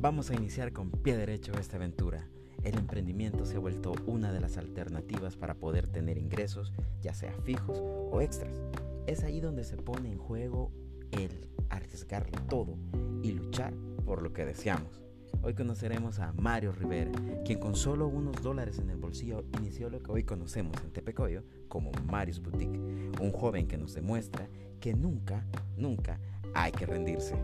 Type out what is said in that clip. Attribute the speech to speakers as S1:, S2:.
S1: Vamos a iniciar con pie derecho esta aventura. El emprendimiento se ha vuelto una de las alternativas para poder tener ingresos, ya sea fijos o extras. Es ahí donde se pone en juego el arriesgarlo todo y luchar por lo que deseamos. Hoy conoceremos a Mario Rivera, quien con solo unos dólares en el bolsillo inició lo que hoy conocemos en Tepecoyo como Marius Boutique, un joven que nos demuestra que nunca, nunca hay que rendirse.